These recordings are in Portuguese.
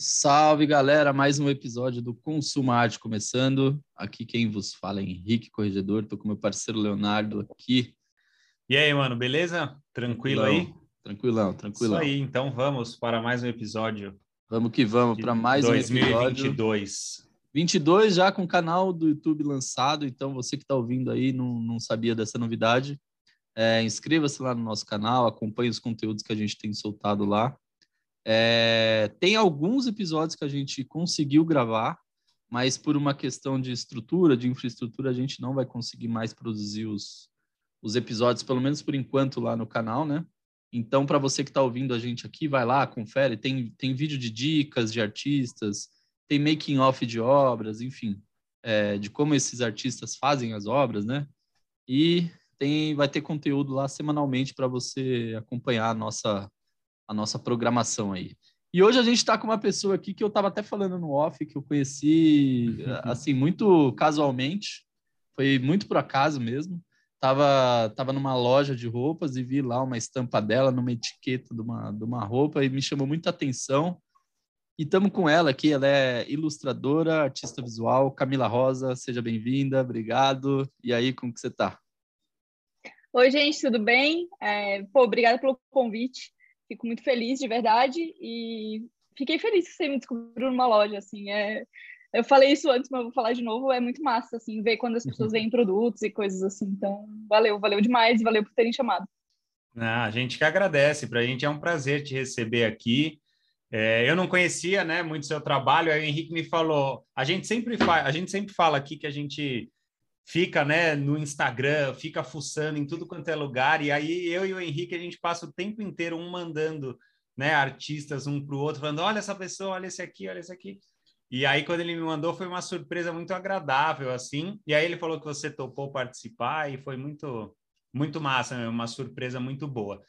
Salve galera, mais um episódio do Consumo Arte começando. Aqui quem vos fala é Henrique Corregedor, tô com meu parceiro Leonardo aqui. E aí, mano, beleza? Tranquilo aí? Tranquilão, tranquilão. Isso aí, então vamos para mais um episódio. Vamos que vamos para mais 2022. um episódio. 2022. 22 já com o canal do YouTube lançado, então você que está ouvindo aí não, não sabia dessa novidade, é, inscreva-se lá no nosso canal, acompanhe os conteúdos que a gente tem soltado lá. É, tem alguns episódios que a gente conseguiu gravar, mas por uma questão de estrutura, de infraestrutura, a gente não vai conseguir mais produzir os, os episódios, pelo menos por enquanto, lá no canal, né? Então, para você que está ouvindo a gente aqui, vai lá, confere. Tem, tem vídeo de dicas de artistas, tem making off de obras, enfim, é, de como esses artistas fazem as obras, né? E tem, vai ter conteúdo lá semanalmente para você acompanhar a nossa a nossa programação aí. E hoje a gente está com uma pessoa aqui que eu estava até falando no off, que eu conheci, assim, muito casualmente, foi muito por acaso mesmo. Tava, tava numa loja de roupas e vi lá uma estampa dela numa etiqueta de uma, de uma roupa e me chamou muita atenção. E estamos com ela aqui, ela é ilustradora, artista visual, Camila Rosa, seja bem-vinda, obrigado. E aí, como que você está? Oi, gente, tudo bem? É, pô, obrigada pelo convite. Fico muito feliz, de verdade, e fiquei feliz que você me descobriu numa loja, assim, é... Eu falei isso antes, mas vou falar de novo, é muito massa, assim, ver quando as pessoas veem produtos e coisas assim, então, valeu, valeu demais, valeu por terem chamado. Ah, a gente que agradece, para a gente é um prazer te receber aqui, é, eu não conhecia, né, muito seu trabalho, aí o Henrique me falou, a gente sempre faz, a gente sempre fala aqui que a gente fica, né, no Instagram, fica fuçando em tudo quanto é lugar, e aí eu e o Henrique, a gente passa o tempo inteiro um mandando, né, artistas um para o outro, falando, olha essa pessoa, olha esse aqui, olha esse aqui. E aí, quando ele me mandou, foi uma surpresa muito agradável, assim, e aí ele falou que você topou participar, e foi muito, muito massa, né? uma surpresa muito boa.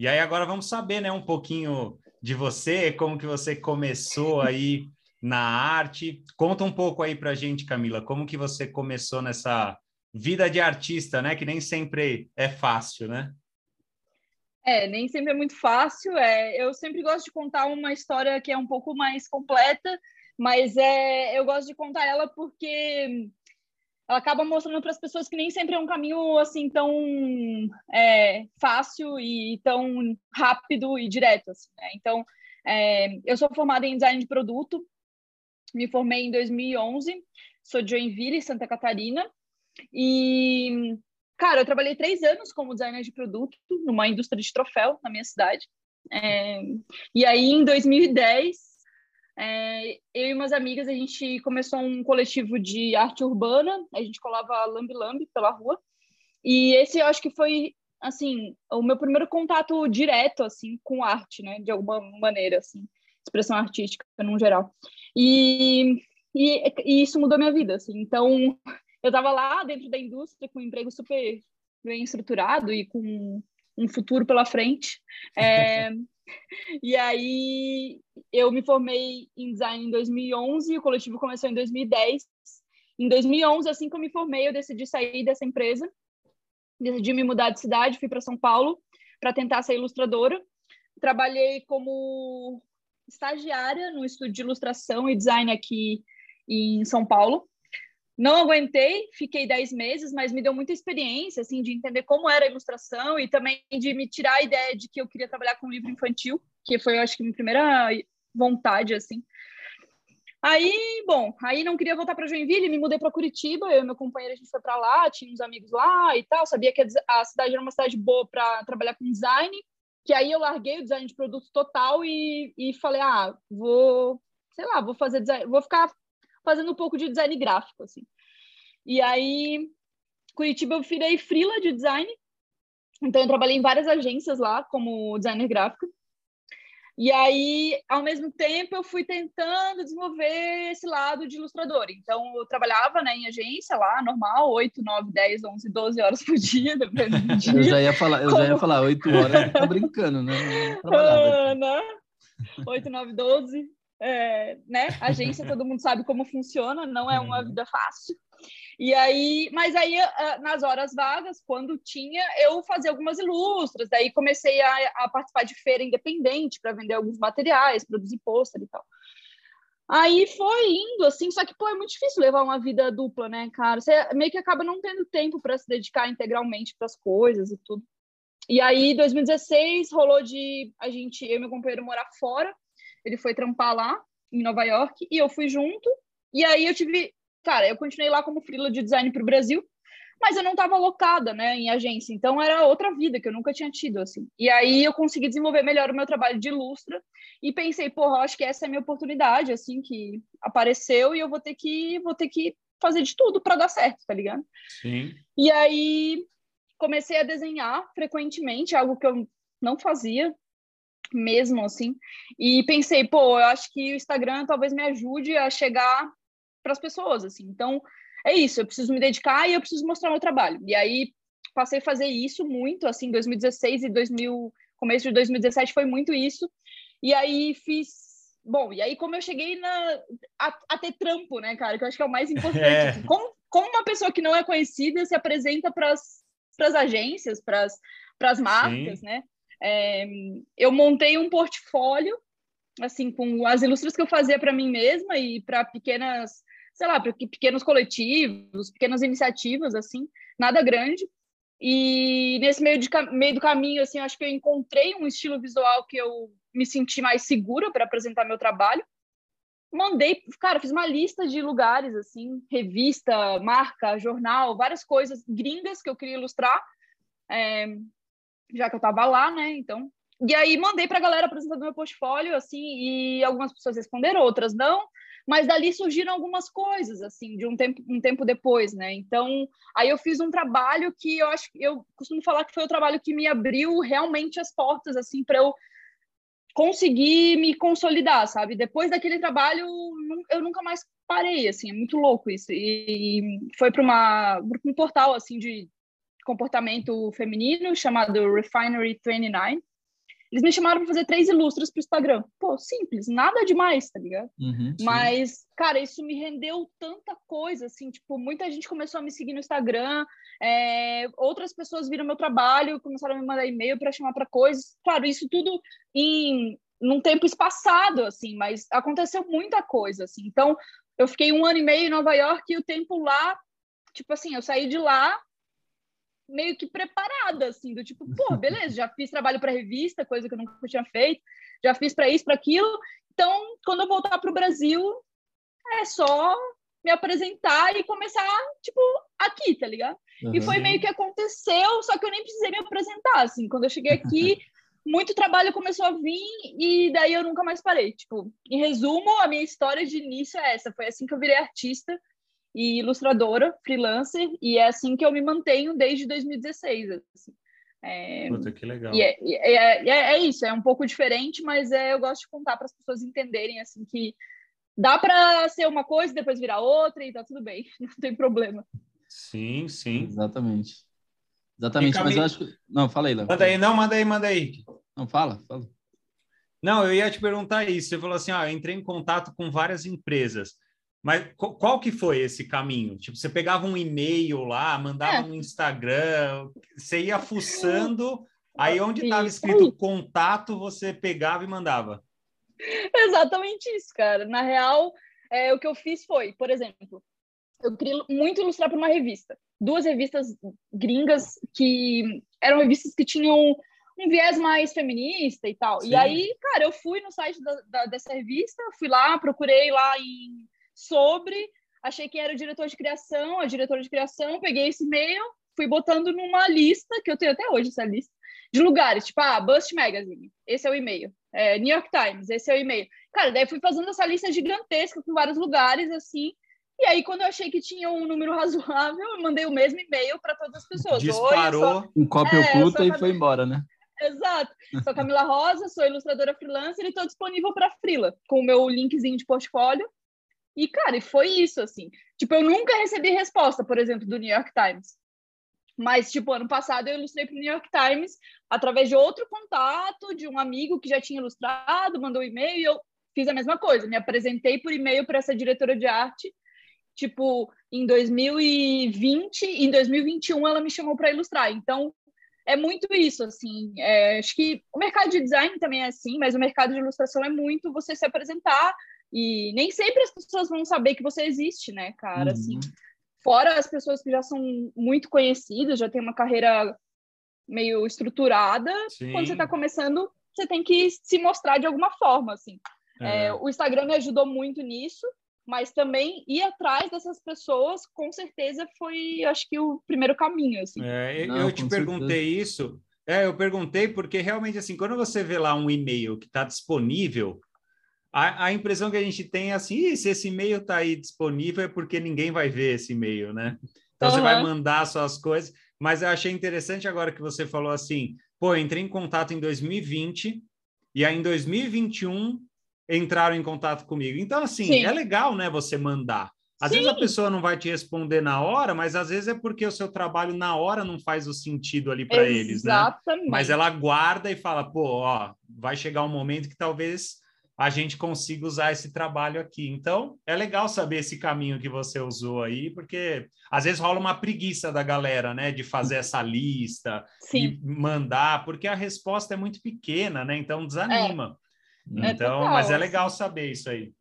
E aí, agora vamos saber, né, um pouquinho de você, como que você começou aí na arte. Conta um pouco aí para gente, Camila, como que você começou nessa vida de artista, né? Que nem sempre é fácil, né? É, nem sempre é muito fácil. É, eu sempre gosto de contar uma história que é um pouco mais completa, mas é, eu gosto de contar ela porque ela acaba mostrando para as pessoas que nem sempre é um caminho assim tão é, fácil e tão rápido e direto. Assim, né? Então, é, eu sou formada em design de produto, me formei em 2011, sou de Joinville, Santa Catarina, e, cara, eu trabalhei três anos como designer de produto numa indústria de troféu na minha cidade. É, e aí, em 2010, é, eu e umas amigas, a gente começou um coletivo de arte urbana, a gente colava lambi-lambi pela rua, e esse eu acho que foi, assim, o meu primeiro contato direto, assim, com arte, né, de alguma maneira, assim, expressão artística, no geral. E, e, e isso mudou minha vida, assim. Então, eu estava lá dentro da indústria com um emprego super bem estruturado e com um futuro pela frente. É, e aí eu me formei em design em 2011 e o coletivo começou em 2010. Em 2011, assim que eu me formei, eu decidi sair dessa empresa, decidi me mudar de cidade, fui para São Paulo para tentar ser ilustradora. Trabalhei como estagiária no estúdio de ilustração e design aqui em São Paulo. Não aguentei, fiquei 10 meses, mas me deu muita experiência, assim, de entender como era a ilustração e também de me tirar a ideia de que eu queria trabalhar com livro infantil, que foi, eu acho que, minha primeira vontade, assim. Aí, bom, aí não queria voltar para Joinville, me mudei para Curitiba, eu e meu companheiro, a gente foi para lá, tinha uns amigos lá e tal, sabia que a cidade era uma cidade boa para trabalhar com design, que aí eu larguei o design de produto total e, e falei, ah, vou, sei lá, vou fazer design, vou ficar fazendo um pouco de design gráfico, assim. E aí, Curitiba eu virei freela de design, então eu trabalhei em várias agências lá como designer gráfico. E aí, ao mesmo tempo, eu fui tentando desenvolver esse lado de ilustrador. Então, eu trabalhava né, em agência lá, normal, 8, 9, 10, 11, 12 horas por dia, dependendo do dia. Eu já ia falar, eu Como... já ia falar 8 horas, tá brincando, né? Né? 8, 9, 12. É, né? Agência, todo mundo sabe como funciona, não é uma uhum. vida fácil. E aí, mas aí ah, nas horas vagas, quando tinha, eu fazia algumas ilustras, daí comecei a, a participar de feira independente para vender alguns materiais, produzir pôster e tal. Aí foi indo, assim, só que, pô, é muito difícil levar uma vida dupla, né, cara? Você meio que acaba não tendo tempo para se dedicar integralmente para as coisas e tudo. E aí, 2016, rolou de a gente, eu e meu companheiro morar fora. Ele foi trampar lá, em Nova York, e eu fui junto. E aí eu tive, cara, eu continuei lá como freela de design para o Brasil, mas eu não estava alocada, né, em agência. Então era outra vida que eu nunca tinha tido, assim. E aí eu consegui desenvolver melhor o meu trabalho de ilustra e pensei, porra, acho que essa é a minha oportunidade, assim, que apareceu e eu vou ter que vou ter que fazer de tudo para dar certo, tá ligado? Sim. E aí comecei a desenhar frequentemente, algo que eu não fazia mesmo assim. E pensei, pô, eu acho que o Instagram talvez me ajude a chegar para as pessoas, assim. Então, é isso, eu preciso me dedicar e eu preciso mostrar meu trabalho. E aí passei a fazer isso muito, assim, 2016 e 2000, começo de 2017 foi muito isso. E aí fiz Bom, e aí como eu cheguei na, a, a ter trampo, né, cara, que eu acho que é o mais importante. É. Assim, como, como uma pessoa que não é conhecida se apresenta para as agências, para as marcas, Sim. né? É, eu montei um portfólio, assim, com as ilustrações que eu fazia para mim mesma e para pequenas sei lá, para pequenos coletivos, pequenas iniciativas, assim, nada grande. E nesse meio, de, meio do caminho, assim, acho que eu encontrei um estilo visual que eu me senti mais segura para apresentar meu trabalho. Mandei, cara, fiz uma lista de lugares, assim, revista, marca, jornal, várias coisas gringas que eu queria ilustrar, é, já que eu estava lá, né? Então, e aí mandei para a galera apresentando meu portfólio, assim, e algumas pessoas responderam, outras não mas dali surgiram algumas coisas, assim, de um tempo, um tempo depois, né? Então, aí eu fiz um trabalho que eu acho eu costumo falar que foi o trabalho que me abriu realmente as portas, assim, para eu conseguir me consolidar, sabe? Depois daquele trabalho, eu nunca mais parei, assim, é muito louco isso. E foi para uma um portal assim de comportamento feminino chamado Refinery 29, eles me chamaram para fazer três ilustras para o Instagram. Pô, simples, nada demais, tá ligado? Uhum, Mas, cara, isso me rendeu tanta coisa, assim, tipo, muita gente começou a me seguir no Instagram, é, outras pessoas viram meu trabalho, começaram a me mandar e-mail para chamar para coisas. Claro, isso tudo em num tempo espaçado, assim, mas aconteceu muita coisa, assim. Então, eu fiquei um ano e meio em Nova York e o tempo lá, tipo assim, eu saí de lá meio que preparada, assim, do tipo, pô, beleza, já fiz trabalho para revista, coisa que eu nunca tinha feito, já fiz para isso, para aquilo. Então, quando eu voltar para o Brasil, é só me apresentar e começar, tipo, aqui, tá ligado? Uhum. E foi meio que aconteceu, só que eu nem precisei me apresentar, assim. Quando eu cheguei aqui, muito trabalho começou a vir e daí eu nunca mais parei. Tipo, em resumo, a minha história de início é essa. Foi assim que eu virei artista e ilustradora, freelancer, e é assim que eu me mantenho desde 2016. Assim. É, Puta, que legal. E é, é, é, é, isso, é um pouco diferente, mas é, eu gosto de contar para as pessoas entenderem assim que dá para ser uma coisa e depois virar outra e tá tudo bem, não tem problema. Sim, sim. Exatamente. Exatamente, mas eu acho que... Não, fala aí, Léo. Manda aí, não, manda aí, manda aí. Não, fala, fala. Não, eu ia te perguntar isso. Você falou assim, ó, eu entrei em contato com várias empresas. Mas qual que foi esse caminho? Tipo, você pegava um e-mail lá, mandava é. no Instagram, você ia fuçando, aí onde estava escrito contato, você pegava e mandava. Exatamente isso, cara. Na real, é, o que eu fiz foi, por exemplo, eu queria muito ilustrar para uma revista. Duas revistas gringas que eram revistas que tinham um viés mais feminista e tal. Sim. E aí, cara, eu fui no site da, da, dessa revista, fui lá, procurei lá em sobre, achei que era o diretor de criação, a diretora de criação, peguei esse e-mail, fui botando numa lista, que eu tenho até hoje essa lista, de lugares, tipo, ah, Bust Magazine, esse é o e-mail. É, New York Times, esse é o e-mail. Cara, daí fui fazendo essa lista gigantesca com vários lugares, assim, e aí, quando eu achei que tinha um número razoável, eu mandei o mesmo e-mail para todas as pessoas. Disparou. Um cópia é, oculta e foi embora, né? Exato. Sou Camila Rosa, sou ilustradora freelancer e estou disponível para Freela, com o meu linkzinho de portfólio. E, cara, e foi isso, assim. Tipo, eu nunca recebi resposta, por exemplo, do New York Times. Mas, tipo, ano passado eu ilustrei para o New York Times através de outro contato, de um amigo que já tinha ilustrado, mandou um e-mail e eu fiz a mesma coisa. Me apresentei por e-mail para essa diretora de arte. Tipo, em 2020, em 2021 ela me chamou para ilustrar. Então, é muito isso, assim. É, acho que o mercado de design também é assim, mas o mercado de ilustração é muito você se apresentar E nem sempre as pessoas vão saber que você existe, né, cara? Assim, uhum. Assim, fora as pessoas que já são muito conhecidas, já tem uma carreira meio estruturada, Sim. quando você está começando, você tem que se mostrar de alguma forma, assim. É. É, o Instagram me ajudou muito nisso, mas também ir atrás dessas pessoas, com certeza foi, acho que, o primeiro caminho, assim. É, Não, eu te perguntei certeza. isso, é, eu perguntei porque realmente, assim, quando você vê lá um e-mail que está disponível, a, a, impressão que a gente tem é assim, se esse e-mail está aí disponível é porque ninguém vai ver esse e-mail, né? Então uhum. você vai mandar suas coisas, mas eu achei interessante agora que você falou assim, pô, entrei em contato em 2020 e aí em 2021 entraram em contato comigo. Então, assim, Sim. é legal, né, você mandar. Às Sim. vezes a pessoa não vai te responder na hora, mas às vezes é porque o seu trabalho na hora não faz o sentido ali para eles, né? Mas ela guarda e fala, pô, ó, vai chegar um momento que talvez a gente consiga usar esse trabalho aqui. Então, é legal saber esse caminho que você usou aí, porque às vezes rola uma preguiça da galera, né, de fazer essa lista Sim. e mandar, porque a resposta é muito pequena, né? Então desanima. É. Então, é mas é legal saber isso aí.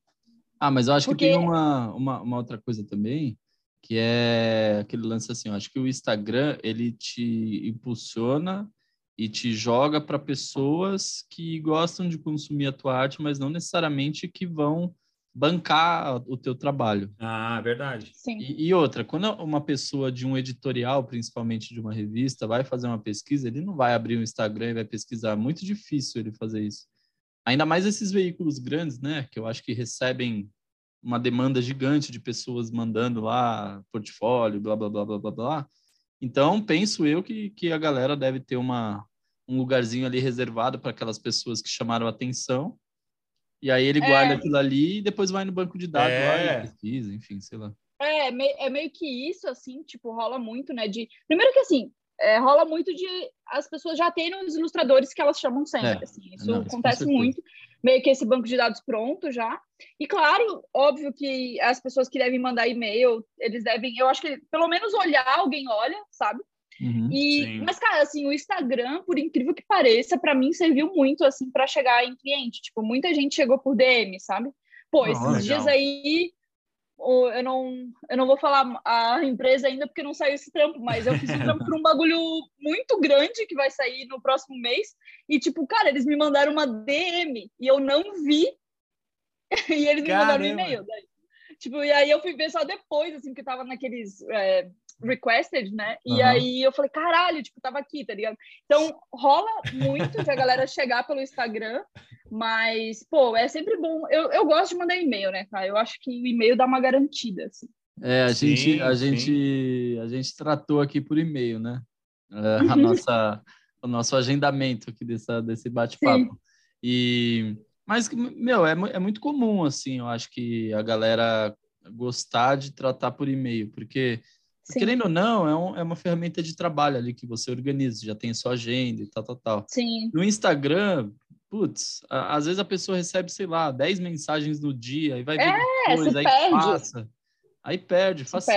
Ah, mas eu acho porque... que tem uma, uma, uma outra coisa também, que é aquele lance assim, eu acho que o Instagram, ele te impulsiona e te joga para pessoas que gostam de consumir a tua arte, mas não necessariamente que vão bancar o teu trabalho. Ah, verdade. Sim. E, e, outra, quando uma pessoa de um editorial, principalmente de uma revista, vai fazer uma pesquisa, ele não vai abrir o um Instagram e vai pesquisar. É muito difícil ele fazer isso. Ainda mais esses veículos grandes, né? Que eu acho que recebem uma demanda gigante de pessoas mandando lá portfólio, blá, blá, blá, blá, blá, blá. Então, penso eu que, que a galera deve ter uma, um lugarzinho ali reservado para aquelas pessoas que chamaram atenção. E aí ele guarda é. aquilo ali e depois vai no banco de dados é. lá e pesquisa, enfim, sei lá. É, é meio que isso, assim, tipo, rola muito, né? De... Primeiro que, assim, é, rola muito de as pessoas já terem os ilustradores que elas chamam sempre, é. assim. Isso Não, acontece isso muito. Meio que esse banco de dados pronto já. E, claro, óbvio que as pessoas que devem mandar e-mail, eles devem... Eu acho que pelo menos olhar, alguém olha, sabe? Uhum, e, mas, cara, assim, o Instagram, por incrível que pareça, para mim serviu muito, assim, para chegar em cliente. Tipo, muita gente chegou por DM, sabe? Pô, esses oh, dias aí, eu não, eu não vou falar a empresa ainda porque não saiu esse trampo, mas eu fiz um trampo por um bagulho muito grande que vai sair no próximo mês. E, tipo, cara, eles me mandaram uma DM e eu não vi. e eles me mandaram um e-mail. Daí. Tipo, e aí eu fui ver só depois, assim, que tava naqueles é, requested, né? E uhum. aí eu falei, caralho, tipo, tava aqui, tá ligado? Então, rola muito de a galera chegar pelo Instagram, mas, pô, é sempre bom. Eu, eu gosto de mandar e-mail, né, cara? Eu acho que o e-mail dá uma garantida, assim. É, a sim, gente, a gente, a gente tratou aqui por e-mail, né? É, a nossa, o nosso agendamento aqui dessa, desse bate-papo. E mas, meu, é, é muito comum, assim, eu acho que a galera gostar de tratar por e-mail, porque, Sim. querendo ou não, é, um, é, uma ferramenta de trabalho ali que você organiza, já tem sua agenda e tal, tal, tal. Sim. No Instagram, putz, a, às vezes a pessoa recebe, sei lá, 10 mensagens no dia, aí vai ver é, depois, aí perde. passa. Aí perde, fácil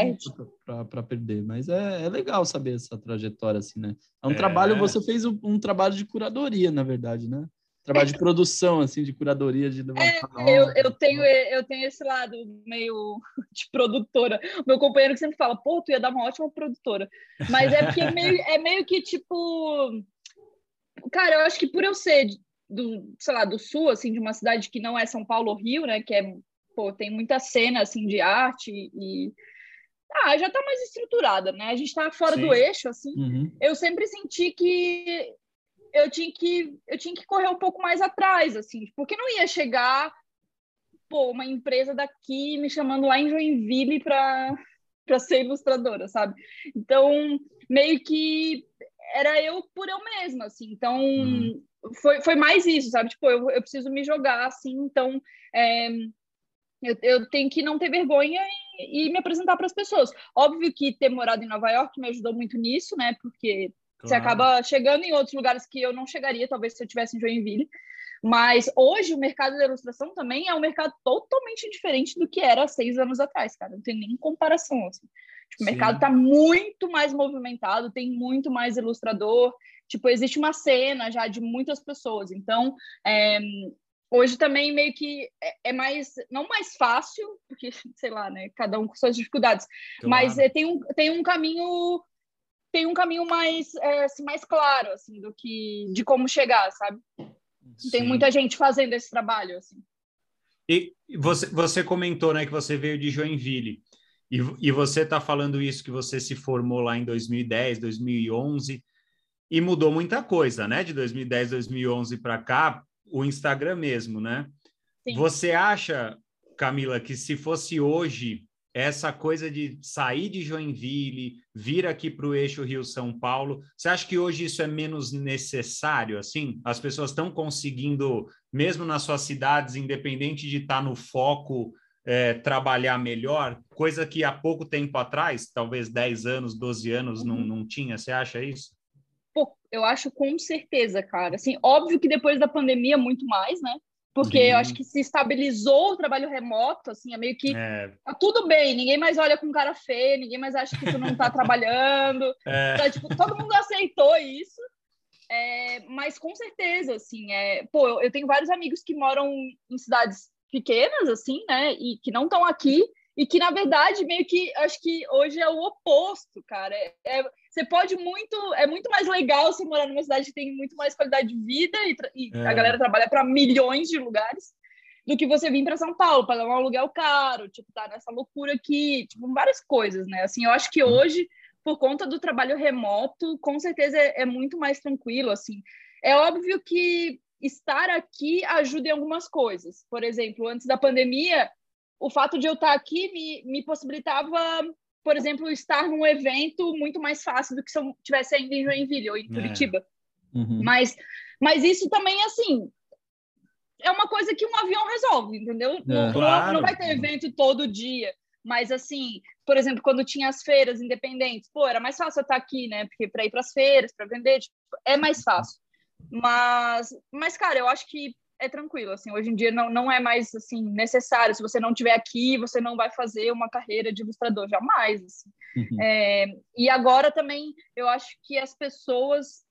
para perder. Mas é, é, legal saber essa trajetória, assim, né? É um é. trabalho, você fez um, um trabalho de curadoria, na verdade, né? Trabalho de produção, assim, de curadoria, de é, eu, eu, tenho, eu tenho esse lado meio de produtora. Meu companheiro sempre fala, pô, tu ia dar uma ótima produtora. Mas é porque é meio, é meio que, tipo... Cara, eu acho que por eu ser do, sei lá, do sul, assim, de uma cidade que não é São Paulo ou Rio, né, que é, pô, tem muita cena, assim, de arte e... Ah, já tá mais estruturada, né? A gente tá fora Sim. do eixo, assim. Uhum. Eu sempre senti que eu tinha que eu tinha que correr um pouco mais atrás, assim, porque não ia chegar pô, uma empresa daqui me chamando lá em Joinville para para ser ilustradora, sabe? Então, meio que era eu por eu mesma, assim. Então, uhum. foi, foi mais isso, sabe? Tipo, eu, eu preciso me jogar, assim. Então, é, eu, eu tenho que não ter vergonha e, e me apresentar para as pessoas. Óbvio que ter morado em Nova York me ajudou muito nisso, né? Porque Claro. Você acaba chegando em outros lugares que eu não chegaria, talvez se eu tivesse em Joinville. Mas hoje o mercado da ilustração também é um mercado totalmente diferente do que era seis anos atrás, cara. Não tem nem comparação. Assim. Tipo, o mercado está muito mais movimentado, tem muito mais ilustrador. Tipo, existe uma cena já de muitas pessoas. Então, é, hoje também meio que é, é, mais, não mais fácil, porque, sei lá, né, cada um com suas dificuldades, claro. mas é, tem, um, tem um caminho tem um caminho mais, é, assim, mais claro, assim, do que de como chegar, sabe? Sim. Tem muita gente fazendo esse trabalho, assim. E você, você comentou, né, que você veio de Joinville, e, e você está falando isso que você se formou lá em 2010, 2011, e mudou muita coisa, né, de 2010, 2011 para cá, o Instagram mesmo, né? Sim. Você acha, Camila, que se fosse hoje essa coisa de sair de Joinville, vir aqui para o eixo Rio-São Paulo, você acha que hoje isso é menos necessário, assim? As pessoas estão conseguindo, mesmo nas suas cidades, independente de estar tá no foco, é, trabalhar melhor, coisa que há pouco tempo atrás, talvez 10 anos, 12 anos, não, uhum. não tinha, você acha isso? Pô, eu acho com certeza, cara. Assim, óbvio que depois da pandemia, muito mais, né? Porque eu acho que se estabilizou o trabalho remoto, assim, é meio que é. tá tudo bem, ninguém mais olha com cara feia, ninguém mais acha que tu não tá trabalhando, é. tá, tipo, todo mundo aceitou isso, é, mas com certeza, assim, é, pô, eu, eu, tenho vários amigos que moram em cidades pequenas, assim, né, e que não estão aqui, e que, na verdade, meio que, acho que hoje é o oposto, cara, é, é você pode muito. É muito mais legal você morar numa cidade que tem muito mais qualidade de vida e, e é. a galera trabalha para milhões de lugares do que você vir para São Paulo, pagar um aluguel caro, tipo, tá nessa loucura aqui, tipo, várias coisas, né? Assim, eu acho que uhum. hoje, por conta do trabalho remoto, com certeza é, é muito mais tranquilo, assim. É óbvio que estar aqui ajuda em algumas coisas. Por exemplo, antes da pandemia, o fato de eu estar aqui me, me possibilitava por exemplo, estar num evento muito mais fácil do que se eu tivesse ainda em Joinville ou em é. Curitiba. É. Uhum. Mas, mas isso também, assim, é uma coisa que um avião resolve, entendeu? É. Não, claro. não vai ter evento todo dia. Mas, assim, por exemplo, quando tinha as feiras independentes, pô, era mais fácil eu estar aqui, né? Porque para ir para as feiras, para vender, tipo, é mais fácil. Mas, mas, cara, eu acho que é tranquilo, assim, hoje em dia não, não é mais, assim, necessário, se você não estiver aqui, você não vai fazer uma carreira de ilustrador, jamais, assim. uhum. é, e agora também, eu acho que as pessoas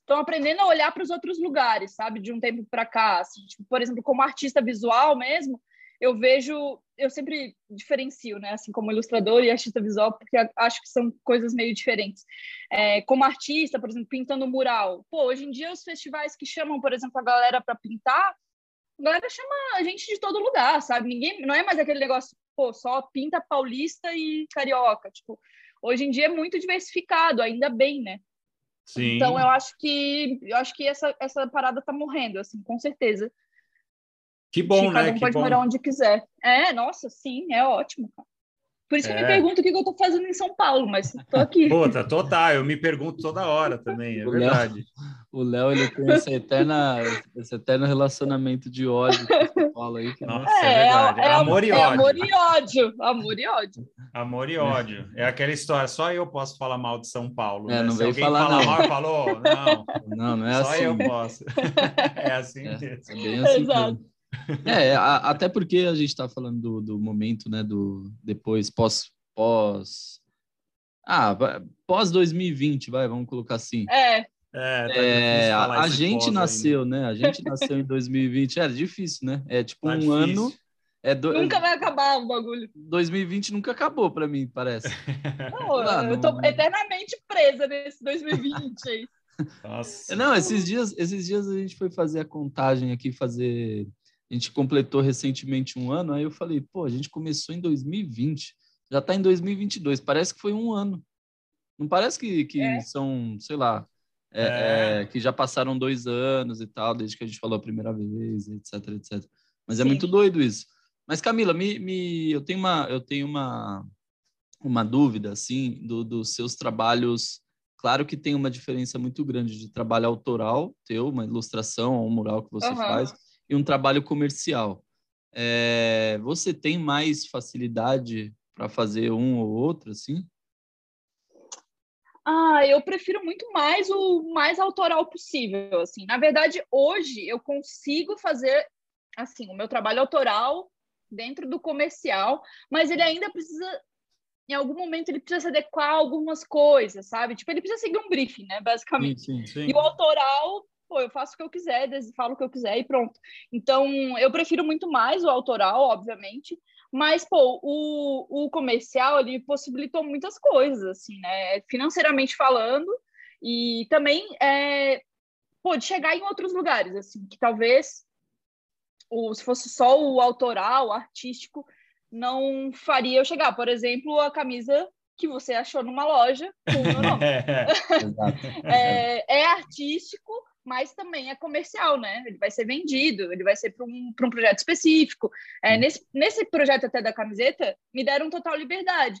estão aprendendo a olhar para os outros lugares, sabe, de um tempo para cá, assim, tipo, por exemplo, como artista visual mesmo, eu vejo, eu sempre diferencio, né, assim, como ilustrador e artista visual, porque acho que são coisas meio diferentes. É, como artista, por exemplo, pintando mural. Pô, hoje em dia os festivais que chamam, por exemplo, a galera para pintar, a galera chama a gente de todo lugar, sabe? Ninguém, não é mais aquele negócio, pô, só pinta paulista e carioca, tipo, hoje em dia é muito diversificado, ainda bem, né? Sim. Então eu acho que eu acho que essa, essa parada tá morrendo, assim, com certeza. Que bom, né? Cada um que pode bom. morar onde quiser. É, nossa, sim, é ótimo. Por isso é. que eu me é. pergunto o que eu estou fazendo em São Paulo, mas estou aqui. Puta, total, eu me pergunto toda hora também, é o verdade. Léo, o Léo, ele tem essa eterna, esse eterno relacionamento de ódio com São Paulo aí. Que Nossa, é, é verdade. É, é, amor e ódio. amor e ódio. Amor e ódio. Amor e ódio. É aquela história, só eu posso falar mal de São Paulo. É, né? não Se veio alguém falar fala não. mal, falou, não. Não, não é só assim. Só eu posso. é assim é, mesmo. É bem assim Exato. Mesmo. É, a, até porque a gente está falando do, do momento, né, do depois, pós, pós, ah, pós 2020, vai, vamos colocar assim. É. É, tá é a, a gente nasceu, ainda. né? A gente nasceu em 2020. Era difícil, né? É tipo tá um difícil. ano. É do... Nunca vai acabar o bagulho. 2020 nunca acabou para mim, parece. Não, eu tô eternamente presa nesse 2020 aí. Nossa. Não, esses dias, esses dias a gente foi fazer a contagem aqui, fazer a gente completou recentemente um ano, aí eu falei, pô, a gente começou em 2020, já está em 2022, parece que foi um ano. Não parece que, que é. são, sei lá, é, é. É, que já passaram dois anos e tal, desde que a gente falou a primeira vez, etc, etc. Mas é Sim. muito doido isso. Mas, Camila, me, me, eu tenho uma, eu tenho uma, uma dúvida, assim, do, dos seus trabalhos. Claro que tem uma diferença muito grande de trabalho autoral, teu, uma ilustração ou um mural que você uhum. faz, e um trabalho comercial. É, você tem mais facilidade para fazer um ou outro, assim? Ah, eu prefiro muito mais o mais autoral possível, assim. Na verdade, hoje eu consigo fazer assim, o meu trabalho autoral dentro do comercial, mas ele ainda precisa em algum momento ele precisa se adequar a algumas coisas, sabe? Tipo, ele precisa seguir um briefing, né, basicamente. Sim, sim, sim. E o autoral pô, eu faço o que eu quiser, falo o que eu quiser e pronto. Então, eu prefiro muito mais o autoral, obviamente, mas, pô, o, o comercial, ele possibilitou muitas coisas, assim, né? Financeiramente falando, e também, é, pô, de chegar em outros lugares, assim, que talvez, o, se fosse só o autoral, o artístico, não faria eu chegar. Por exemplo, a camisa que você achou numa loja com o meu nome. é, é, artístico, mas também é comercial, né? Ele vai ser vendido, ele vai ser para um, um projeto específico. É, nesse, nesse projeto até da camiseta, me deram total liberdade.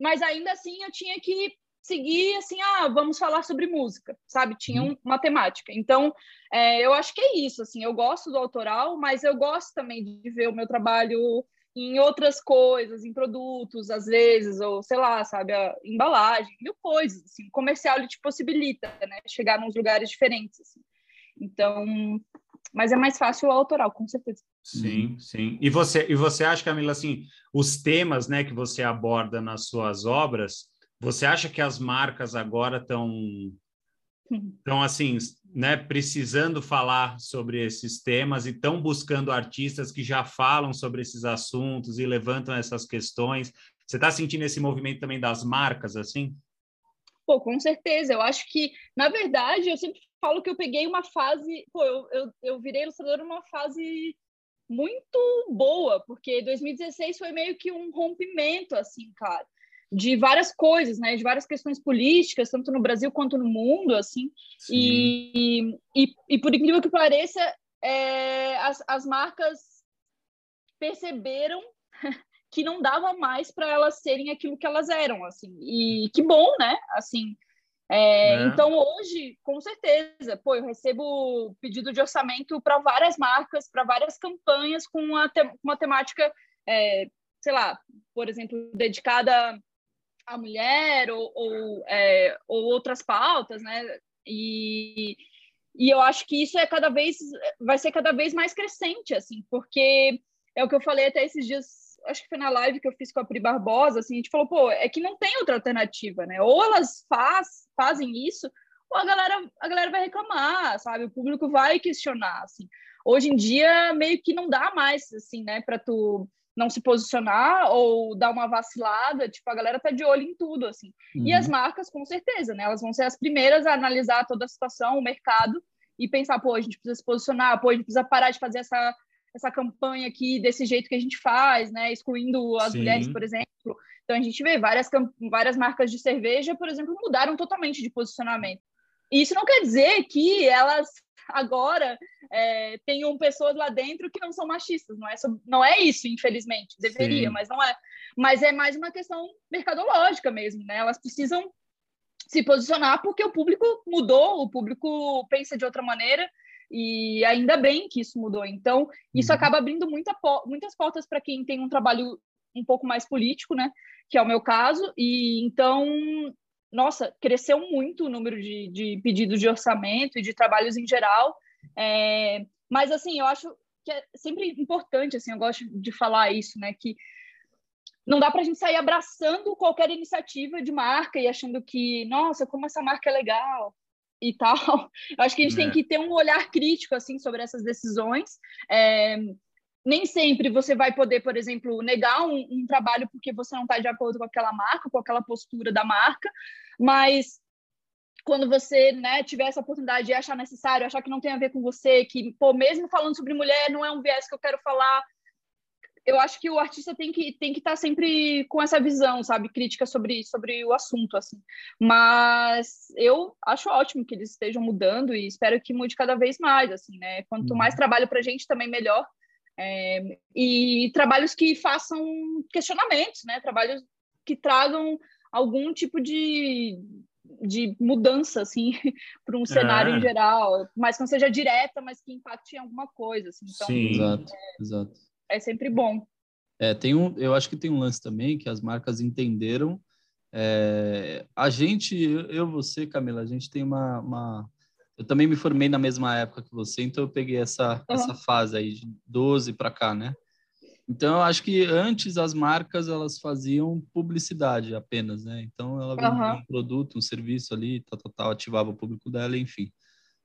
Mas ainda assim eu tinha que seguir assim, ah, vamos falar sobre música, sabe? Tinha um, uma temática. Então, é, eu acho que é isso, assim, eu gosto do autoral, mas eu gosto também de ver o meu trabalho em outras coisas, em produtos, às vezes, ou sei lá, sabe, embalagem, mil coisas. Assim. O comercial ele te possibilita, né, chegar nos lugares diferentes. Assim. Então, mas é mais fácil o autoral, com certeza. Sim, sim. E você, e você acha, Camila, assim, os temas, né, que você aborda nas suas obras, você acha que as marcas agora estão então, assim, né, precisando falar sobre esses temas e estão buscando artistas que já falam sobre esses assuntos e levantam essas questões. Você está sentindo esse movimento também das marcas, assim? Pô, com certeza. Eu acho que, na verdade, eu sempre falo que eu peguei uma fase. Pô, eu, eu, eu virei ilustradora numa fase muito boa, porque 2016 foi meio que um rompimento, assim, cara de várias coisas, né, de várias questões políticas, tanto no Brasil quanto no mundo, assim, e, e, e, por incrível que pareça, é, as, as marcas perceberam que não dava mais para elas serem aquilo que elas eram, assim, e que bom, né, assim, é, é. Então, hoje, com certeza, pô, eu recebo pedido de orçamento para várias marcas, para várias campanhas com uma, te uma temática, é, sei lá, por exemplo, dedicada a mulher ou, ou, é, ou outras pautas, né? E, e eu acho que isso é cada vez vai ser cada vez mais crescente, assim, porque é o que eu falei até esses dias, acho que foi na live que eu fiz com a Pri Barbosa, assim, a gente falou, pô, é que não tem outra alternativa, né? Ou elas faz, fazem isso, ou a galera, a galera vai reclamar, sabe? O público vai questionar, assim. Hoje em dia, meio que não dá mais, assim, né, para tu não se posicionar ou dar uma vacilada, tipo, a galera tá de olho em tudo, assim. Uhum. E as marcas, com certeza, né? Elas vão ser as primeiras a analisar toda a situação, o mercado, e pensar, pô, a gente precisa se posicionar, pô, a gente precisa parar de fazer essa, essa campanha aqui desse jeito que a gente faz, né? Excluindo as Sim. mulheres, por exemplo. Então, a gente vê várias, várias marcas de cerveja, por exemplo, mudaram totalmente de posicionamento. E isso não quer dizer que elas agora é, tenham pessoas lá dentro que não são machistas. Não é, não é isso, infelizmente. Deveria, Sim. mas não é. Mas é mais uma questão mercadológica mesmo, né? Elas precisam se posicionar porque o público mudou, o público pensa de outra maneira e ainda bem que isso mudou. Então, isso uhum. acaba abrindo muita, muitas portas para quem tem um trabalho um pouco mais político, né? Que é o meu caso. E então nossa, cresceu muito o número de, de pedidos de orçamento e de trabalhos em geral. É, mas, assim, eu acho que é sempre importante, assim, eu gosto de falar isso, né, que não dá para a gente sair abraçando qualquer iniciativa de marca e achando que, nossa, como essa marca é legal e tal. Eu acho que a gente é. tem que ter um olhar crítico, assim, sobre essas decisões. É, nem sempre você vai poder, por exemplo, negar um, um trabalho porque você não está de acordo com aquela marca, com aquela postura da marca, mas quando você né, tiver essa oportunidade de achar necessário, achar que não tem a ver com você, que, pô, mesmo falando sobre mulher, não é um viés que eu quero falar, eu acho que o artista tem que tem que estar tá sempre com essa visão, sabe, crítica sobre sobre o assunto assim. Mas eu acho ótimo que eles estejam mudando e espero que mude cada vez mais, assim, né? Quanto uhum. mais trabalho para a gente também melhor. É, e trabalhos que façam questionamentos, né? Trabalhos que tragam algum tipo de, de mudança, assim, para um cenário é. em geral, mas que não seja direta, mas que impacte em alguma coisa, assim. Então, Sim, exato, é, exato. É sempre bom. É, tem um, eu acho que tem um lance também que as marcas entenderam. É, a gente, eu, você, Camila, a gente tem uma, uma eu também me formei na mesma época que você, então eu peguei essa, uhum. essa fase aí de 12 para cá, né? Então eu acho que antes as marcas elas faziam publicidade apenas, né? Então ela vendia uhum. um produto, um serviço ali, tal, tal, tal, ativava o público dela, enfim.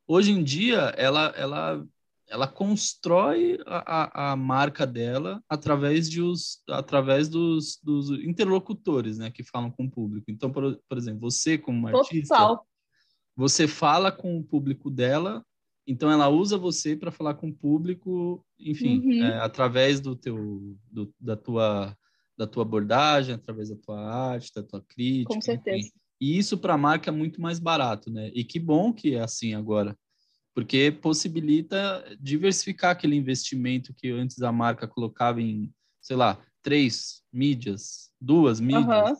hoje em dia ela, ela, ela constrói a, a marca dela através, de os, através dos, dos interlocutores né, que falam com o público. Então, por, por exemplo, você como artista, Total. Você fala com o público dela, então ela usa você para falar com o público, enfim, uhum. é, através do teu, do, da tua da tua abordagem, através da tua arte, da tua crítica. Com certeza. Enfim. E isso para a marca é muito mais barato, né? E que bom que é assim agora, porque possibilita diversificar aquele investimento que antes a marca colocava em, sei lá, três mídias, duas mídias, uhum.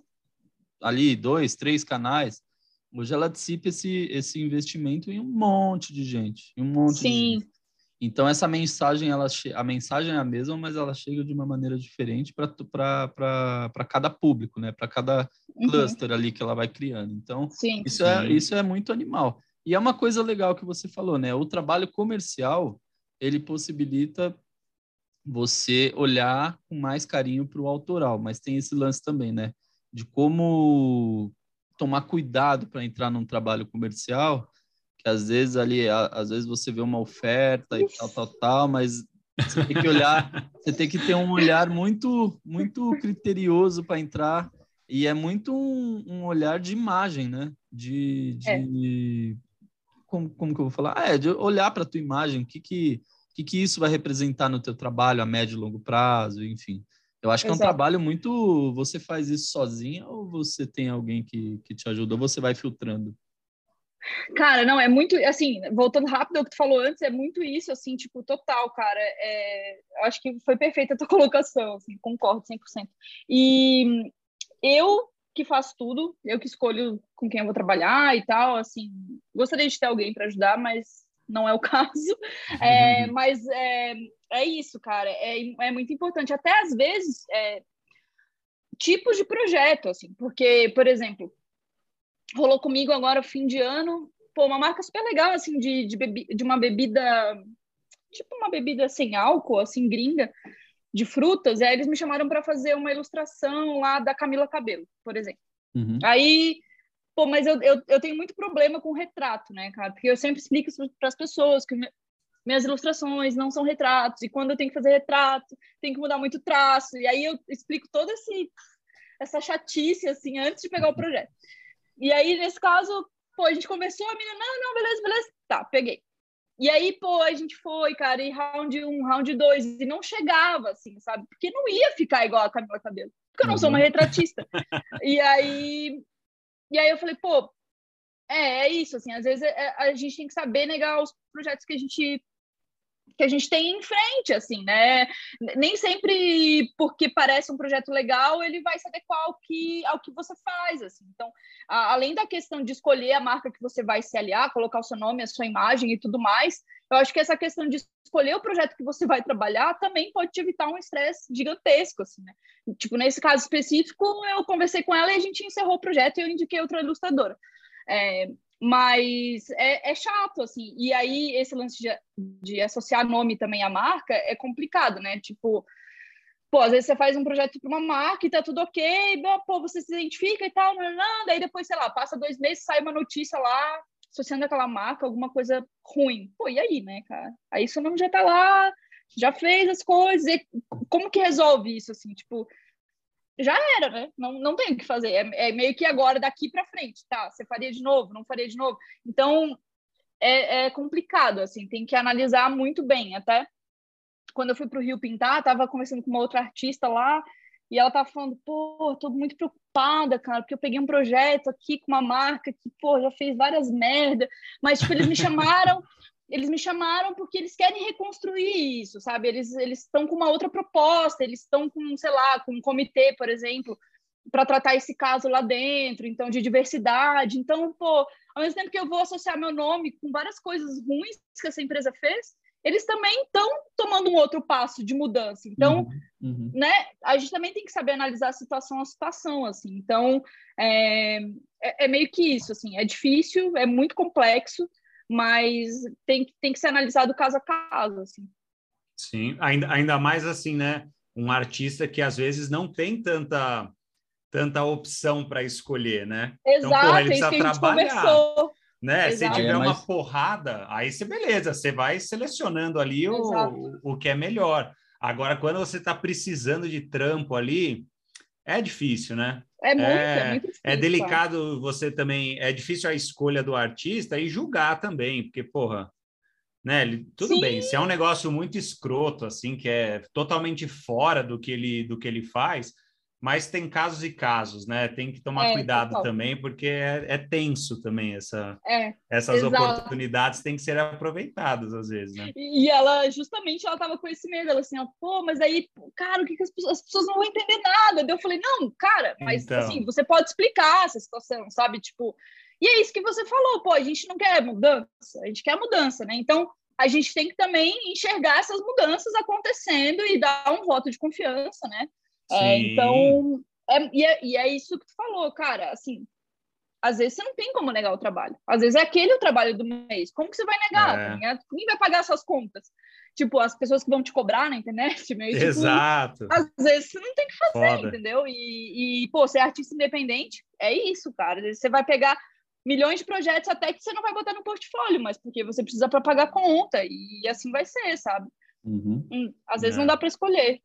ali, dois, três canais. Hoje ela dissipa esse, esse investimento em um monte de gente, em um monte Sim. de gente. Então essa mensagem, ela a mensagem é a mesma, mas ela chega de uma maneira diferente para cada público, né? Para cada uhum. cluster ali que ela vai criando. Então sim, isso é, sim. é isso é muito animal. E é uma coisa legal que você falou, né? O trabalho comercial ele possibilita você olhar com mais carinho para o autoral, mas tem esse lance também, né? De como tomar cuidado para entrar num trabalho comercial que às vezes ali, às vezes você vê uma oferta e tal, tal, tal, mas você tem que olhar, você tem que ter um olhar muito, muito criterioso para entrar e é muito um, um, olhar de imagem, né? De, de é. como, como que eu vou falar? Ah, é, de olhar para a tua imagem, o que que, que que isso vai representar no teu trabalho a médio e longo prazo, enfim. Eu acho que Exato. é um trabalho muito. Você faz isso sozinha ou você tem alguém que, que te ajuda? Ou você vai filtrando? Cara, não, é muito, assim, voltando rápido ao que tu falou antes, é muito isso, assim, tipo, total, cara. É, acho que foi perfeita a tua colocação, assim, concordo 100%. E eu que faço tudo, eu que escolho com quem eu vou trabalhar e tal, assim, gostaria de ter alguém para ajudar, mas não é o caso. É, mas é, é isso, cara, é, é muito importante. Até às vezes, é, tipos de projeto, assim, porque, por exemplo, rolou comigo agora, fim de ano, pô, uma marca super legal, assim, de, de, bebi, de uma bebida, tipo uma bebida sem álcool, assim, gringa, de frutas, e aí eles me chamaram para fazer uma ilustração lá da Camila Cabelo, por exemplo. Uhum. Aí, pô, mas eu, eu, eu tenho muito problema com retrato, né, cara? Porque eu sempre explico para as pessoas que minhas ilustrações não são retratos, e quando eu tenho que fazer retrato, tem que mudar muito traço, e aí eu explico toda esse, essa chatice, assim, antes de pegar o projeto. E aí, nesse caso, pô, a gente conversou, a menina, não, não, beleza, beleza. Tá, peguei. E aí, pô, a gente foi, cara, e round um, round dois, e não chegava, assim, sabe? Porque não ia ficar igual a Camila Cabelo, porque eu não sou uma uhum. retratista. e aí, e aí eu falei, pô, é, é isso, assim, às vezes é, a gente tem que saber negar os projetos que a gente que a gente tem em frente, assim, né? Nem sempre porque parece um projeto legal, ele vai se adequar ao que, ao que você faz, assim. Então, a, além da questão de escolher a marca que você vai se aliar, colocar o seu nome, a sua imagem e tudo mais, eu acho que essa questão de escolher o projeto que você vai trabalhar também pode te evitar um estresse gigantesco, assim, né? Tipo, nesse caso específico, eu conversei com ela e a gente encerrou o projeto e eu indiquei outra ilustradora. É, mas é, é, chato, assim. E aí, esse lance de, de associar nome também à marca é complicado, né? Tipo, pô, às vezes você faz um projeto para uma marca e tá tudo ok, pô, você se identifica e tal, não, não, daí depois, sei lá, passa dois meses, sai uma notícia lá associando aquela marca alguma coisa ruim. Pô, e aí, né, cara? Aí seu nome já tá lá, já fez as coisas, como que resolve isso, assim? Tipo, já era, né? Não, não tem o que fazer. É, é meio que agora, daqui para frente, tá? Você faria de novo, não faria de novo. Então, é, é, complicado, assim, tem que analisar muito bem. Até quando eu fui para o Rio pintar, tava conversando com uma outra artista lá, e ela tava falando, pô, tô muito preocupada, cara, porque eu peguei um projeto aqui com uma marca que, pô, já fez várias merdas, mas, tipo, eles me chamaram eles me chamaram porque eles querem reconstruir isso, sabe? Eles eles estão com uma outra proposta, eles estão com, sei lá, com um comitê, por exemplo, para tratar esse caso lá dentro, então de diversidade. Então, pô, ao mesmo tempo que eu vou associar meu nome com várias coisas ruins que essa empresa fez, eles também estão tomando um outro passo de mudança. Então, uhum, uhum. né, a gente também tem que saber analisar a situação a situação, assim. Então, é, é, é meio que isso, assim, é difícil, é muito complexo, mas tem, tem que ser analisado caso a caso, assim. Sim, ainda, ainda mais assim, né? Um artista que às vezes não tem tanta tanta opção para escolher, né? Exato, então, porra, ele precisa trabalhar. né? Se tiver é, mas... uma porrada, aí você beleza, você vai selecionando ali o, o que é melhor. Agora, quando você está precisando de trampo ali, é difícil, né? É muito, é, é muito difícil. É delicado você também, é difícil a escolha do artista e julgar também, porque, porra, né? Tudo Sim. bem, se é um negócio muito escroto, assim, que é totalmente fora do que ele, do que ele faz, mas tem casos e casos, né? Tem que tomar é, cuidado total. também, porque é, é, tenso também essa, é, essas exato. oportunidades têm que ser aproveitadas às vezes, né? E ela, justamente, ela tava com esse medo, ela assim, ó, pô, mas aí, cara, o que, que as, pessoas, as pessoas não vão entender nada? Daí eu falei, não, cara, mas então... assim, você pode explicar essa situação, sabe? Tipo, e é isso que você falou, pô, a gente não quer mudança, a gente quer mudança, né? Então, a gente tem que também enxergar essas mudanças acontecendo e dar um voto de confiança, né? É, então, é, e, é, e é isso que tu falou, cara, assim, às vezes você não tem como negar o trabalho. Às vezes é aquele o trabalho do mês. Como que você vai negar? É. Quem vai pagar essas contas? Tipo, as pessoas que vão te cobrar na internet, meio tipo, Exato. às vezes você não tem que fazer, Foda. entendeu? E, e, pô, ser artista independente é isso, cara. Às vezes você vai pegar milhões de projetos até que você não vai botar no portfólio, mas porque você precisa para pagar conta. E assim vai ser, sabe? Uhum. Hum, às vezes é. não dá para escolher.